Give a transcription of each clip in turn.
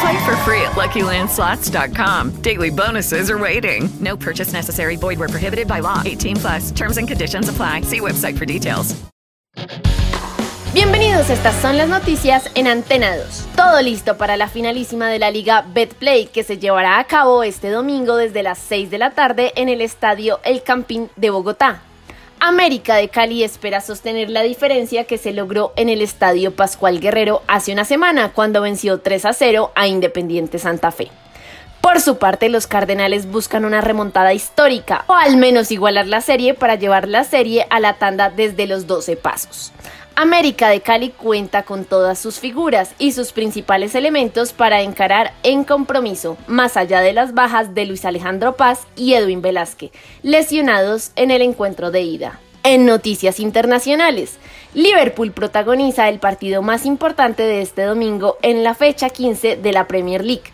Play for free at LuckyLandSlots.com. Daily bonuses are waiting. No purchase necessary. Void where prohibited by law. 18 plus. Terms and conditions apply. See website for details. Bienvenidos, estas son las noticias en Antena 2. Todo listo para la finalísima de la Liga Betplay que se llevará a cabo este domingo desde las 6 de la tarde en el estadio El Campín de Bogotá. América de Cali espera sostener la diferencia que se logró en el Estadio Pascual Guerrero hace una semana cuando venció 3 a 0 a Independiente Santa Fe. Por su parte, los Cardenales buscan una remontada histórica o al menos igualar la serie para llevar la serie a la tanda desde los 12 pasos. América de Cali cuenta con todas sus figuras y sus principales elementos para encarar en compromiso, más allá de las bajas de Luis Alejandro Paz y Edwin Velázquez, lesionados en el encuentro de ida. En noticias internacionales, Liverpool protagoniza el partido más importante de este domingo en la fecha 15 de la Premier League.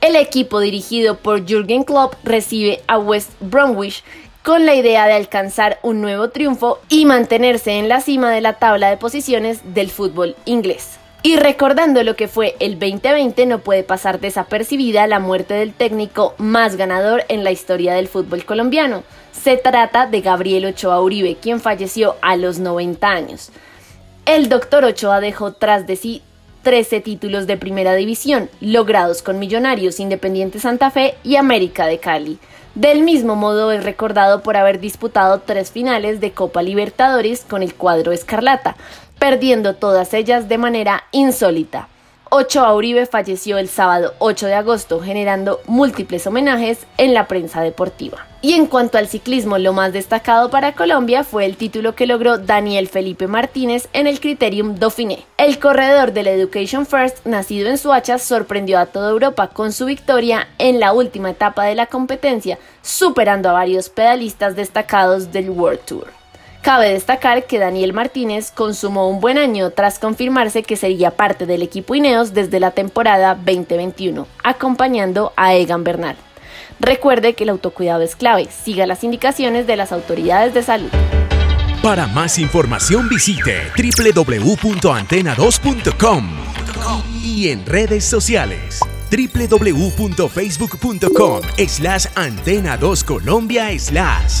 El equipo dirigido por Jürgen Klopp recibe a West Bromwich con la idea de alcanzar un nuevo triunfo y mantenerse en la cima de la tabla de posiciones del fútbol inglés. Y recordando lo que fue el 2020, no puede pasar desapercibida la muerte del técnico más ganador en la historia del fútbol colombiano. Se trata de Gabriel Ochoa Uribe, quien falleció a los 90 años. El doctor Ochoa dejó tras de sí 13 títulos de primera división, logrados con Millonarios, Independiente Santa Fe y América de Cali. Del mismo modo es recordado por haber disputado tres finales de Copa Libertadores con el cuadro Escarlata, perdiendo todas ellas de manera insólita. Ochoa Uribe falleció el sábado 8 de agosto, generando múltiples homenajes en la prensa deportiva. Y en cuanto al ciclismo, lo más destacado para Colombia fue el título que logró Daniel Felipe Martínez en el Criterium Dauphiné. El corredor del Education First, nacido en Suacha, sorprendió a toda Europa con su victoria en la última etapa de la competencia, superando a varios pedalistas destacados del World Tour. Cabe destacar que Daniel Martínez consumó un buen año tras confirmarse que sería parte del equipo Ineos desde la temporada 2021, acompañando a Egan Bernal. Recuerde que el autocuidado es clave, siga las indicaciones de las autoridades de salud. Para más información visite www.antena2.com y en redes sociales www.facebook.com slash antena 2 Colombia slash.